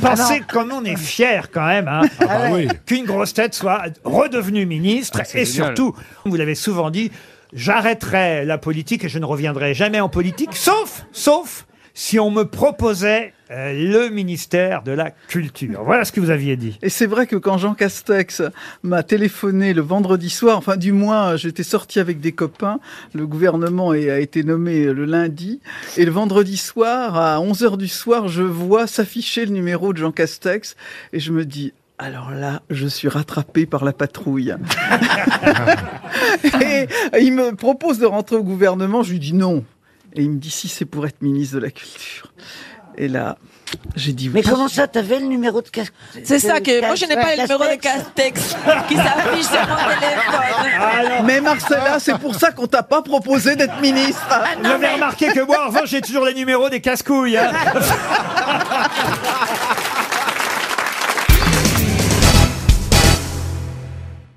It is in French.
pensez comme on est fier quand même hein, Ah bah oui. qu'une grosse tête soit redevenue ministre Ah, c'est et génial. surtout, vous l'avez souvent dit, j'arrêterai la politique et je ne reviendrai jamais en politique, sauf, sauf si on me proposait euh, le ministère de la Culture. Voilà ce que vous aviez dit. Et c'est vrai que quand Jean Castex m'a téléphoné le vendredi soir, enfin du moins j'étais sorti avec des copains, le gouvernement a été nommé le lundi, et le vendredi soir, à 11h du soir, je vois s'afficher le numéro de Jean Castex, et je me dis... Alors là, je suis rattrapé par la patrouille. et il me propose de rentrer au gouvernement, je lui dis non. Et il me dit si c'est pour être ministre de la Culture. Et là, j'ai dit oui. Mais comment ça, t'avais le numéro de casque C'est ça que moi je n'ai pas le numéro de Castex qui s'affiche sur mon téléphone. Mais Marcella, c'est pour ça qu'on t'a pas proposé d'être ministre. Vous avez remarqué que moi, en revanche, j'ai toujours les numéros des casse-couilles. hein.